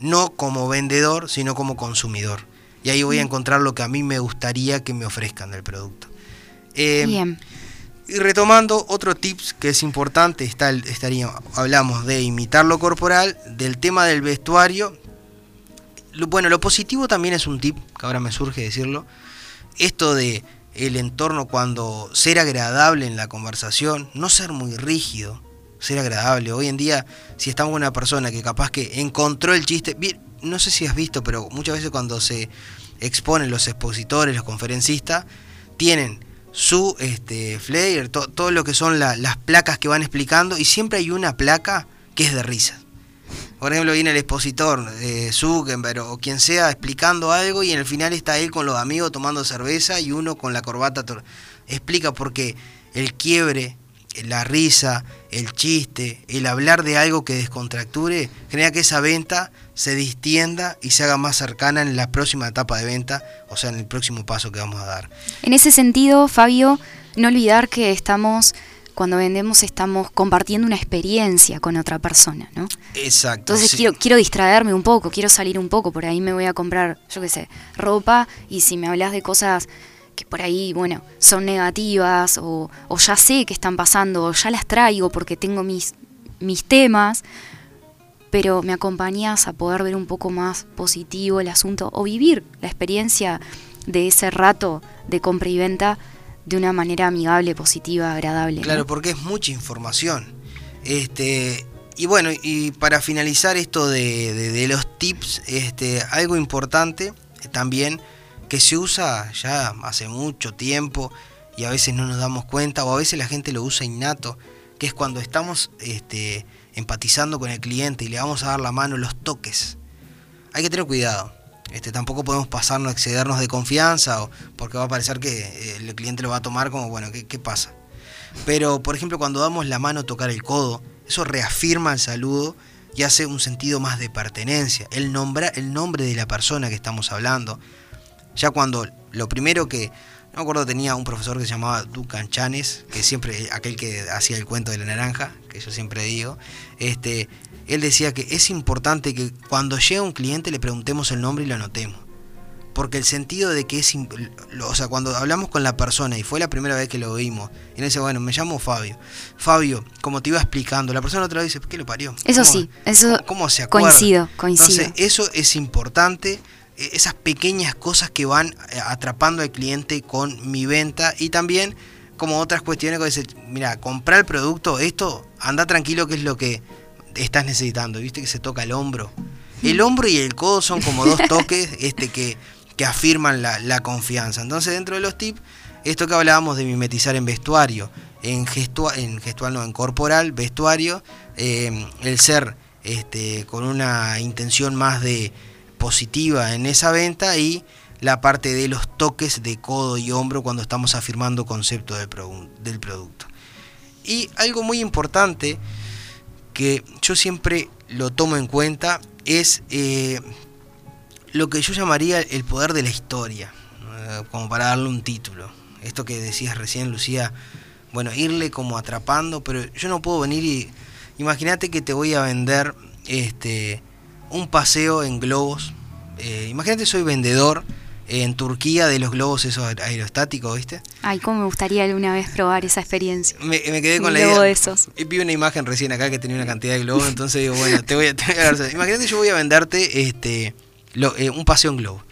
no como vendedor, sino como consumidor. Y ahí voy a mm. encontrar lo que a mí me gustaría que me ofrezcan del producto. Eh, Bien. Y retomando otro tips que es importante, está estaría, hablamos de imitar lo corporal, del tema del vestuario bueno, lo positivo también es un tip, que ahora me surge decirlo. Esto de el entorno cuando ser agradable en la conversación, no ser muy rígido, ser agradable. Hoy en día, si estamos con una persona que capaz que encontró el chiste, no sé si has visto, pero muchas veces cuando se exponen los expositores, los conferencistas, tienen su este, todo lo que son las placas que van explicando, y siempre hay una placa que es de risa. Por ejemplo, viene el expositor, eh, Zuckerberg o quien sea, explicando algo y en el final está él con los amigos tomando cerveza y uno con la corbata. Explica porque el quiebre, la risa, el chiste, el hablar de algo que descontracture, genera que esa venta se distienda y se haga más cercana en la próxima etapa de venta, o sea, en el próximo paso que vamos a dar. En ese sentido, Fabio, no olvidar que estamos cuando vendemos estamos compartiendo una experiencia con otra persona, ¿no? Exacto. Entonces quiero, quiero distraerme un poco, quiero salir un poco, por ahí me voy a comprar, yo qué sé, ropa y si me hablas de cosas que por ahí, bueno, son negativas o, o ya sé que están pasando o ya las traigo porque tengo mis, mis temas, pero me acompañas a poder ver un poco más positivo el asunto o vivir la experiencia de ese rato de compra y venta de una manera amigable, positiva, agradable. Claro, porque es mucha información. Este, y bueno, y para finalizar esto de, los tips, este, algo importante también que se usa ya hace mucho tiempo y a veces no nos damos cuenta o a veces la gente lo usa innato, que es cuando estamos este, empatizando con el cliente y le vamos a dar la mano los toques. Hay que tener cuidado. Este, tampoco podemos pasarnos, excedernos de confianza, o, porque va a parecer que eh, el cliente lo va a tomar como, bueno, ¿qué, pasa? Pero, por ejemplo, cuando damos la mano a tocar el codo, eso reafirma el saludo y hace un sentido más de pertenencia. El, nombra, el nombre de la persona que estamos hablando. Ya cuando lo primero que. No me acuerdo, tenía un profesor que se llamaba Ducan Chanes, que siempre, aquel que hacía el cuento de la naranja, que yo siempre digo. Este, él decía que es importante que cuando llega un cliente le preguntemos el nombre y lo anotemos. Porque el sentido de que es... O sea, cuando hablamos con la persona y fue la primera vez que lo oímos, y él dice, bueno, me llamo Fabio. Fabio, como te iba explicando, la persona otra vez dice, ¿qué lo parió? Eso sí, eso ¿Cómo se acuerda? coincido, coincido. Entonces, eso es importante, esas pequeñas cosas que van eh, atrapando al cliente con mi venta y también como otras cuestiones que dice, mira, comprar el producto, esto, anda tranquilo que es lo que estás necesitando, viste que se toca el hombro. El hombro y el codo son como dos toques este, que, que afirman la, la confianza. Entonces dentro de los tips, esto que hablábamos de mimetizar en vestuario, en, gestua- en gestual no, en corporal, vestuario, eh, el ser este, con una intención más de positiva en esa venta y la parte de los toques de codo y hombro cuando estamos afirmando concepto del, produ- del producto. Y algo muy importante que yo siempre lo tomo en cuenta es eh, lo que yo llamaría el poder de la historia, como para darle un título. Esto que decías recién, Lucía, bueno, irle como atrapando, pero yo no puedo venir y... Imagínate que te voy a vender este, un paseo en globos. Eh, imagínate soy vendedor en Turquía de los globos esos aer- aerostáticos, ¿viste? Ay, cómo me gustaría alguna vez probar esa experiencia. Me, me quedé con Un la globo idea. de esos. Y Vi una imagen recién acá que tenía una cantidad de globos, entonces digo, bueno, te voy a, te voy a dar- Imagínate, yo voy a venderte este lo- eh, un paseo en globo.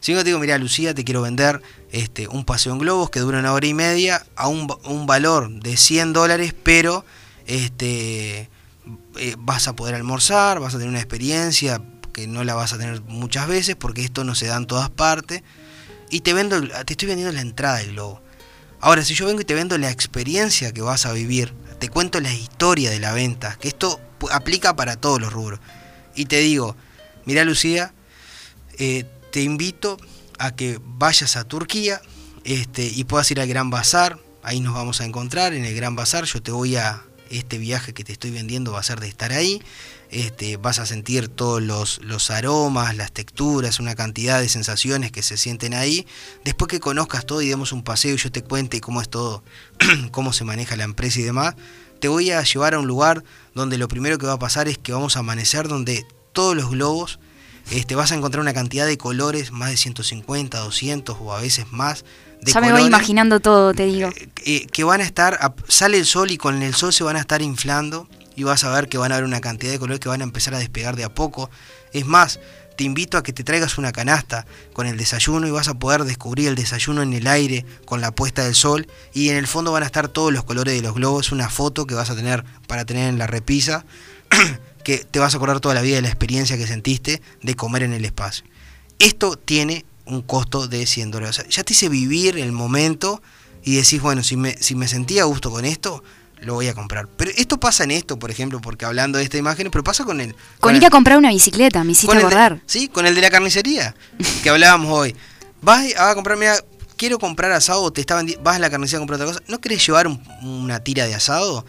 Si yo te digo, mira, Lucía, te quiero vender este un paseo en globos que dura una hora y media a un valor de 100 dólares, pero este eh, vas a poder almorzar, vas a tener una experiencia que no la vas a tener muchas veces porque esto no se da en todas partes. Y te vendo, te estoy vendiendo la entrada del globo. Ahora, si yo vengo y te vendo la experiencia que vas a vivir, te cuento la historia de la venta, que esto aplica para todos los rubros. Y te digo, mira Lucía, eh, te invito a que vayas a Turquía este, y puedas ir al Gran Bazar, ahí nos vamos a encontrar en el Gran Bazar, yo te voy a, este viaje que te estoy vendiendo va a ser de estar ahí, este, vas a sentir todos los, los aromas, las texturas, una cantidad de sensaciones que se sienten ahí. Después que conozcas todo y demos un paseo y yo te cuente cómo es todo, cómo se maneja la empresa y demás, te voy a llevar a un lugar donde lo primero que va a pasar es que vamos a amanecer donde todos los globos, este, vas a encontrar una cantidad de colores, más de 150, 200 o a veces más. De ya me voy colores imaginando todo, te digo. eh, que van a estar, sale el sol y con el sol se van a estar inflando y vas a ver que van a haber una cantidad de colores que van a empezar a despegar de a poco. Es más, te invito a que te traigas una canasta con el desayuno y vas a poder descubrir el desayuno en el aire con la puesta del sol y en el fondo van a estar todos los colores de los globos, una foto que vas a tener para tener en la repisa que te vas a acordar toda la vida de la experiencia que sentiste de comer en el espacio. Esto tiene un costo de 100 dólares. O sea, ya te hice vivir el momento y decís, bueno, si me, si me sentía a gusto con esto, lo voy a comprar. Pero esto pasa en esto, por ejemplo, porque hablando de esta imagen, pero pasa con el... Con ir a comprar una bicicleta, me hiciste de- acordar. sí, con el de la carnicería, que hablábamos hoy. Vas a comprar, mira, quiero comprar asado, te estaban, vas a la carnicería a comprar otra cosa. ¿No querés llevar un- una tira de asado?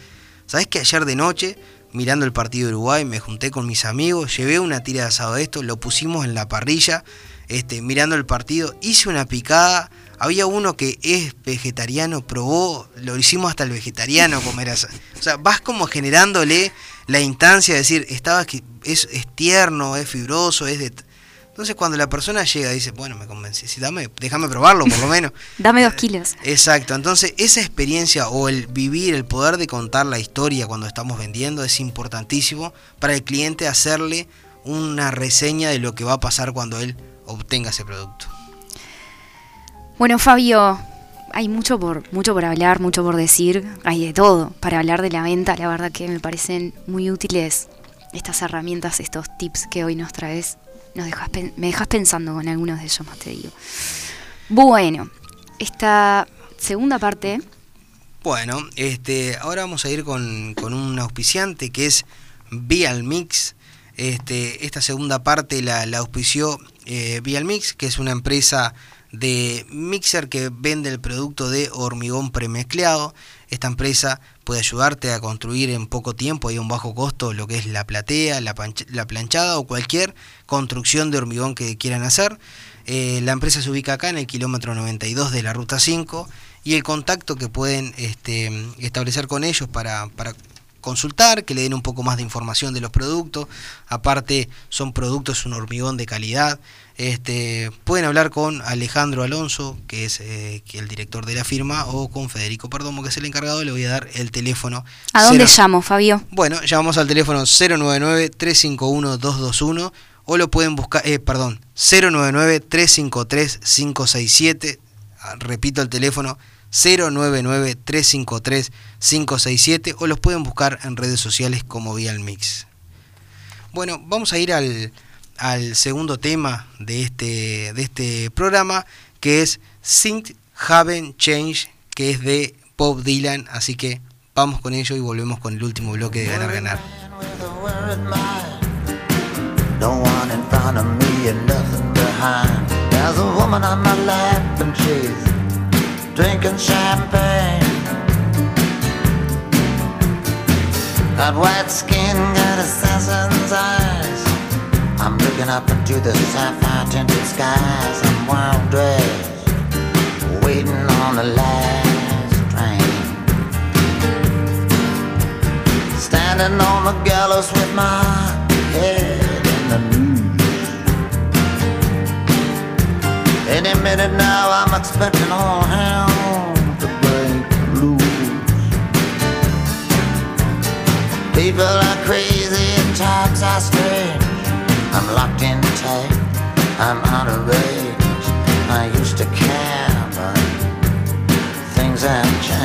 ¿Sabés que ayer de noche, mirando el partido de Uruguay, me junté con mis amigos, llevé una tira de asado de esto, lo pusimos en la parrilla, este, mirando el partido, hice una picada. Había uno que es vegetariano, probó, lo hicimos hasta el vegetariano comer asado. O sea, vas como generándole la instancia de decir, estaba es, es tierno, es fibroso, es de... Entonces cuando la persona llega y dice, bueno, me convencí, sí, dame, déjame probarlo por lo menos. Dame dos kilos. Exacto, entonces esa experiencia o el vivir, el poder de contar la historia cuando estamos vendiendo es importantísimo para el cliente hacerle una reseña de lo que va a pasar cuando él obtenga ese producto. Bueno, Fabio, hay mucho por, mucho por hablar, mucho por decir, hay de todo para hablar de la venta. La verdad que me parecen muy útiles estas herramientas, estos tips que hoy nos traes. Nos dejas me dejas pensando con algunos de ellos más, te digo. Bueno, esta segunda parte, Bueno, este, ahora vamos a ir con, con un auspiciante que es Vial Mix. Este, esta segunda parte la, la auspició eh, Vial Mix, que es una empresa de mixer que vende el producto de hormigón premezclado. Esta empresa puede ayudarte a construir en poco tiempo y a un bajo costo lo que es la platea, la, la planchada o cualquier construcción de hormigón que quieran hacer. Eh, la empresa se ubica acá en el kilómetro 92 de la ruta 5 y el contacto que pueden este, establecer con ellos para consultar, que le den un poco más de información de los productos. Aparte, son productos un hormigón de calidad. Este, pueden hablar con Alejandro Alonso, que es eh, el director de la firma, o con Federico Perdomo, que es el encargado. Le voy a dar el teléfono. ¿A dónde llamo, Fabio? Bueno, llamamos al teléfono 099-351-221 o lo pueden buscar, eh, perdón, 099-353-567. Ah, Repito el teléfono 099-353-567 o los pueden buscar en redes sociales como Vial Mix. Bueno, vamos a ir al, al segundo tema de este, de este programa, que es Think Haven't Change, que es de Bob Dylan, así que vamos con ello y volvemos con el último bloque de Ganar Ganar. Drinking champagne. Got white skin, got assassin's eyes. I'm looking up into the sapphire tinted skies. I'm well dressed, waiting on the last train. Standing on the gallows with my head Any minute now, I'm expecting all hell to break loose. People are crazy and times are strange. I'm locked in tight, I'm out of range. I used to care, but things have changed.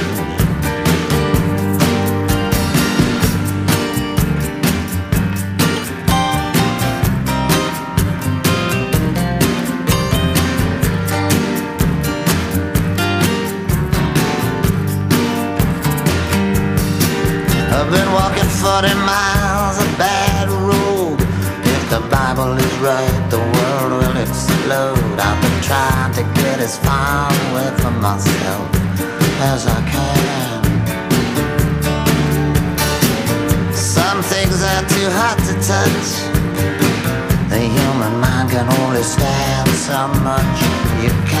Been walking 40 miles of bad road. If the Bible is right, the world will explode. I've been trying to get as far away from myself as I can. Some things are too hot to touch. The human mind can only stand so much. You can't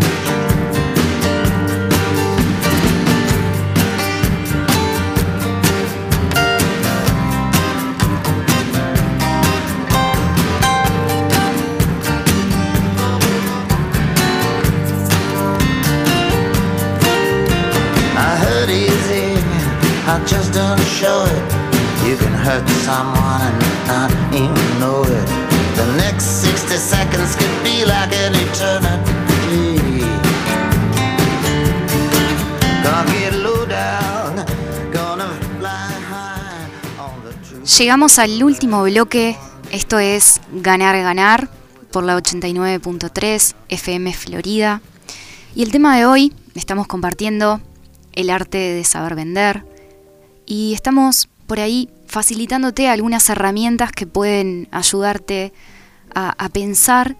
Just don't show it. You can hurt someone and not even know it. The next 60 seconds could be like an eternity. Gonna gonna high. Llegamos al último bloque, esto es Ganar Ganar por la 89.3 FM Florida. Y el tema de hoy, estamos compartiendo el arte de saber vender y estamos por ahí facilitándote algunas herramientas que pueden ayudarte a, pensar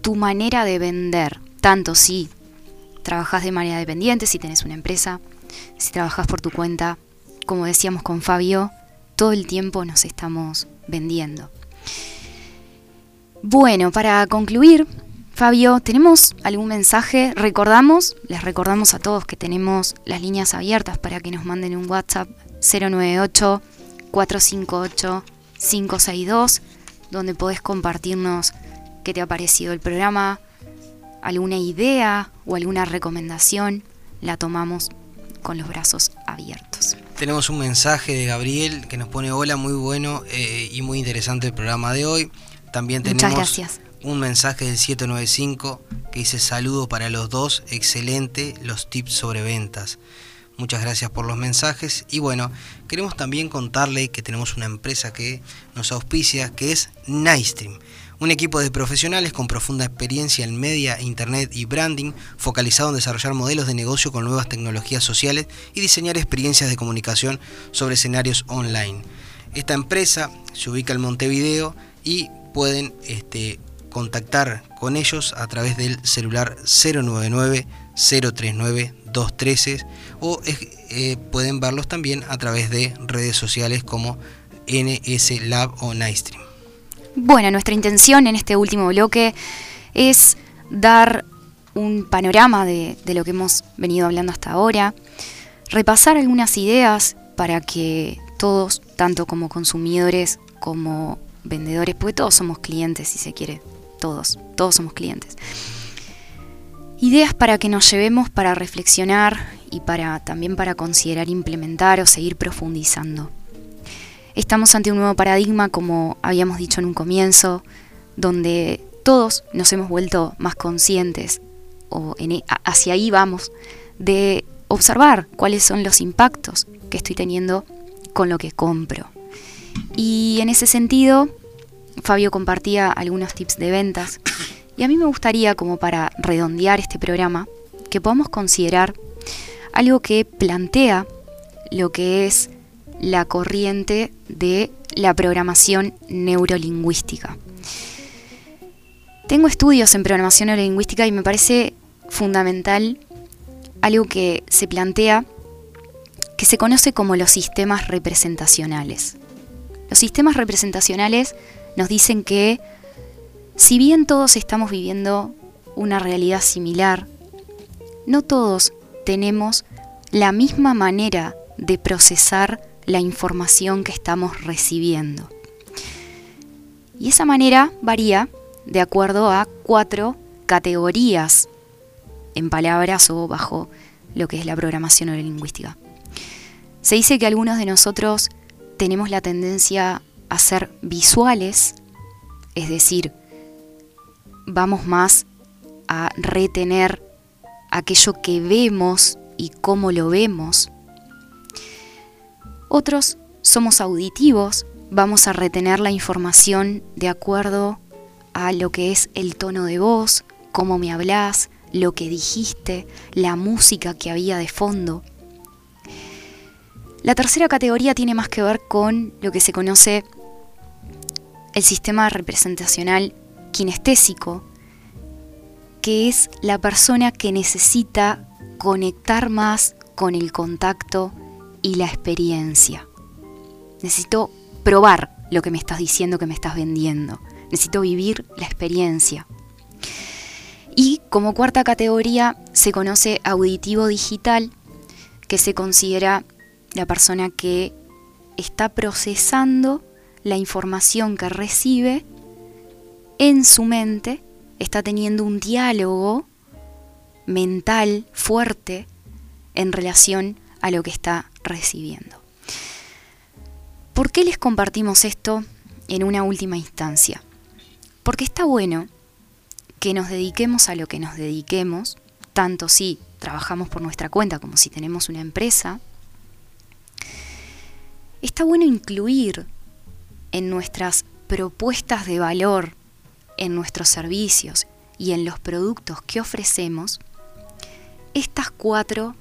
tu manera de vender, tanto si trabajas de manera dependiente, si tenés una empresa, si trabajas por tu cuenta, como decíamos con Fabio, todo el tiempo nos estamos vendiendo. Bueno, para concluir, Fabio, ¿tenemos algún mensaje? Recordamos, les recordamos a todos que tenemos las líneas abiertas para que nos manden un WhatsApp 098 458 562, donde podés compartirnos qué te ha parecido el programa, alguna idea o alguna recomendación, la tomamos con los brazos abiertos. Tenemos un mensaje de Gabriel que nos pone hola, muy bueno eh, y muy interesante el programa de hoy. También tenemos gracias. un mensaje del 795 que dice saludo para los dos, excelente los tips sobre ventas. Muchas gracias por los mensajes y bueno, queremos también contarle que tenemos una empresa que nos auspicia que es Nightstream. Un equipo de profesionales con profunda experiencia en media, internet y branding, focalizado en desarrollar modelos de negocio con nuevas tecnologías sociales y diseñar experiencias de comunicación sobre escenarios online. Esta empresa se ubica en Montevideo y pueden este, contactar con ellos a través del celular 099 039 213 o eh, pueden verlos también a través de redes sociales como NS Lab o Nightstream. Bueno, nuestra intención en este último bloque es dar un panorama de, lo que hemos venido hablando hasta ahora, repasar algunas ideas para que todos, tanto como consumidores como vendedores, porque todos somos clientes, si se quiere, todos, todos somos clientes. Ideas para que nos llevemos para reflexionar y para también para considerar implementar o seguir profundizando. Estamos ante un nuevo paradigma, como habíamos dicho en un comienzo, donde todos nos hemos vuelto más conscientes, o en, hacia ahí vamos, de observar cuáles son los impactos que estoy teniendo con lo que compro. Y en ese sentido, Fabio compartía algunos tips de ventas. Y a mí me gustaría, como para redondear este programa, que podamos considerar algo que plantea lo que es la corriente de la programación neurolingüística. Tengo estudios en programación neurolingüística y me parece fundamental algo que se plantea que se conoce como los sistemas representacionales. Los sistemas representacionales nos dicen que si bien todos estamos viviendo una realidad similar, no todos tenemos la misma manera de procesar la información que estamos recibiendo. Y esa manera varía de acuerdo a cuatro categorías en palabras o bajo lo que es la programación neurolingüística. Se dice que algunos de nosotros tenemos la tendencia a ser visuales, es decir, vamos más a retener aquello que vemos y cómo lo vemos. Otros somos auditivos, vamos a retener la información de acuerdo a lo que es el tono de voz, cómo me hablas, lo que dijiste, la música que había de fondo. La tercera categoría tiene más que ver con lo que se conoce el sistema representacional kinestésico, que es la persona que necesita conectar más con el contacto y la experiencia. Necesito probar lo que me estás diciendo, que me estás vendiendo. Necesito vivir la experiencia. Y como cuarta categoría se conoce auditivo digital, que se considera la persona que está procesando la información que recibe en su mente, está teniendo un diálogo mental fuerte en relación a lo que está recibiendo. ¿Por qué les compartimos esto en una última instancia? Porque está bueno que nos dediquemos a lo que nos dediquemos, tanto si trabajamos por nuestra cuenta como si tenemos una empresa. Está bueno incluir en nuestras propuestas de valor, en nuestros servicios y en los productos que ofrecemos, estas cuatro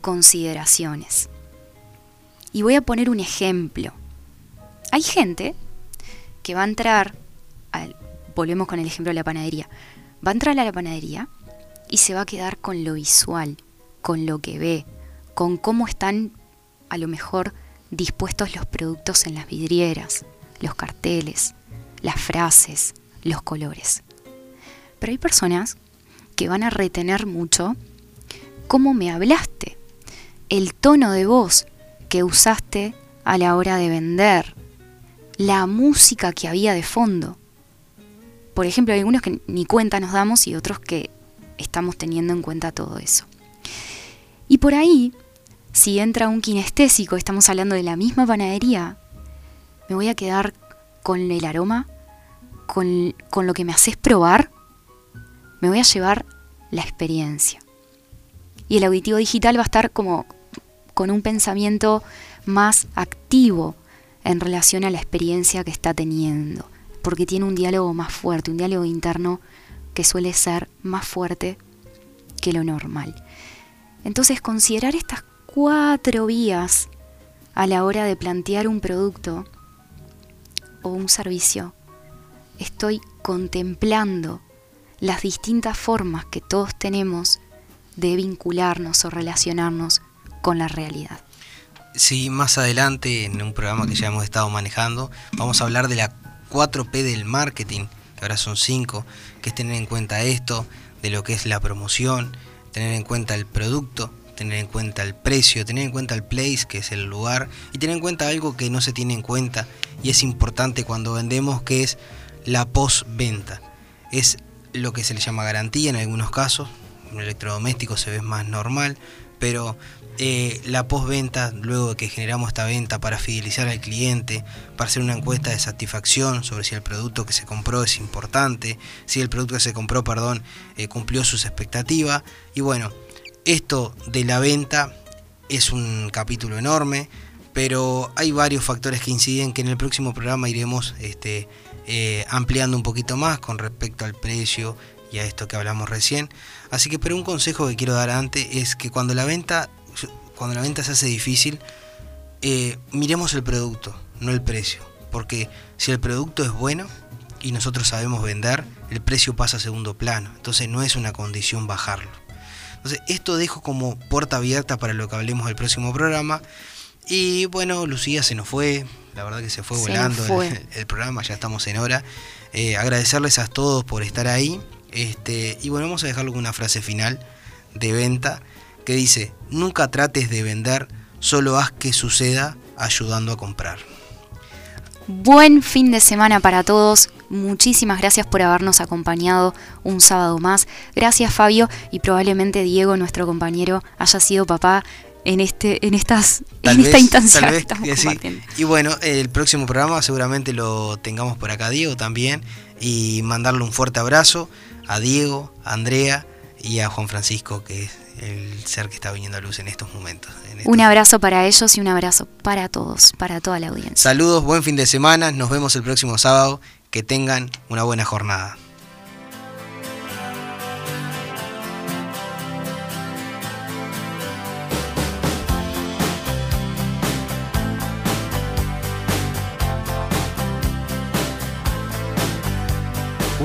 consideraciones. Y voy a poner un ejemplo. Hay gente que va a entrar, volvemos con el ejemplo de la panadería, va a entrar a la panadería y se va a quedar con lo visual, con lo que ve, con cómo están a lo mejor dispuestos los productos en las vidrieras, los carteles, las frases, los colores. Pero hay personas que van a retener mucho cómo me hablaste, el tono de voz que usaste a la hora de vender, la música que había de fondo. Por ejemplo, hay algunos que ni cuenta nos damos y otros que estamos teniendo en cuenta todo eso. Y por ahí, si entra un kinestésico, estamos hablando de la misma panadería, me voy a quedar con el aroma, con, con lo que me haces probar, me voy a llevar la experiencia. Y el auditivo digital va a estar como con un pensamiento más activo en relación a la experiencia que está teniendo, porque tiene un diálogo más fuerte, un diálogo interno que suele ser más fuerte que lo normal. Entonces, considerar estas cuatro vías a la hora de plantear un producto o un servicio, estoy contemplando las distintas formas que todos tenemos de vincularnos o relacionarnos con la realidad. Sí, más adelante en un programa que ya hemos estado manejando, vamos a hablar de la 4P del marketing, que ahora son 5, que es tener en cuenta esto, de lo que es la promoción, tener en cuenta el producto, tener en cuenta el precio, tener en cuenta el place, que es el lugar, y tener en cuenta algo que no se tiene en cuenta y es importante cuando vendemos, que es la postventa. Es lo que se le llama garantía en algunos casos, en electrodoméstico se ve más normal, pero eh, la postventa, luego de que generamos esta venta para fidelizar al cliente, para hacer una encuesta de satisfacción sobre si el producto que se compró es importante, si el producto que se compró, perdón, eh, cumplió sus expectativas. Y bueno, esto de la venta es un capítulo enorme, pero hay varios factores que inciden que en el próximo programa iremos este, eh, ampliando un poquito más con respecto al precio y a esto que hablamos recién. Así que, pero un consejo que quiero dar antes es que cuando la venta, cuando la venta se hace difícil, eh, miremos el producto, no el precio. Porque si el producto es bueno y nosotros sabemos vender, el precio pasa a segundo plano. Entonces no es una condición bajarlo. Entonces esto dejo como puerta abierta para lo que hablemos del próximo programa. Y bueno, Lucía se nos fue, la verdad que se fue Se volando nos fue. El, el programa, ya estamos en hora. Eh, agradecerles a todos por estar ahí. Este, y bueno, vamos a dejarlo con una frase final de venta que dice, nunca trates de vender, solo haz que suceda ayudando a comprar. Buen fin de semana para todos. Muchísimas gracias por habernos acompañado un sábado más. Gracias Fabio y probablemente Diego, nuestro compañero, haya sido papá en este, en estas, Tal en esta instancia tal que estamos sí. compartiendo. Y bueno, el próximo programa seguramente lo tengamos por acá Diego también. Y mandarle un fuerte abrazo a Diego, a Andrea y a Juan Francisco, que es el ser que está viniendo a luz en estos momentos. en estos- Un abrazo para ellos y un abrazo para todos, para toda la audiencia. Saludos, buen fin de semana, nos vemos el próximo sábado, que tengan una buena jornada.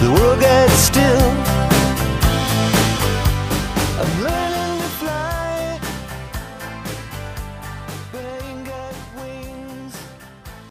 the world gets still.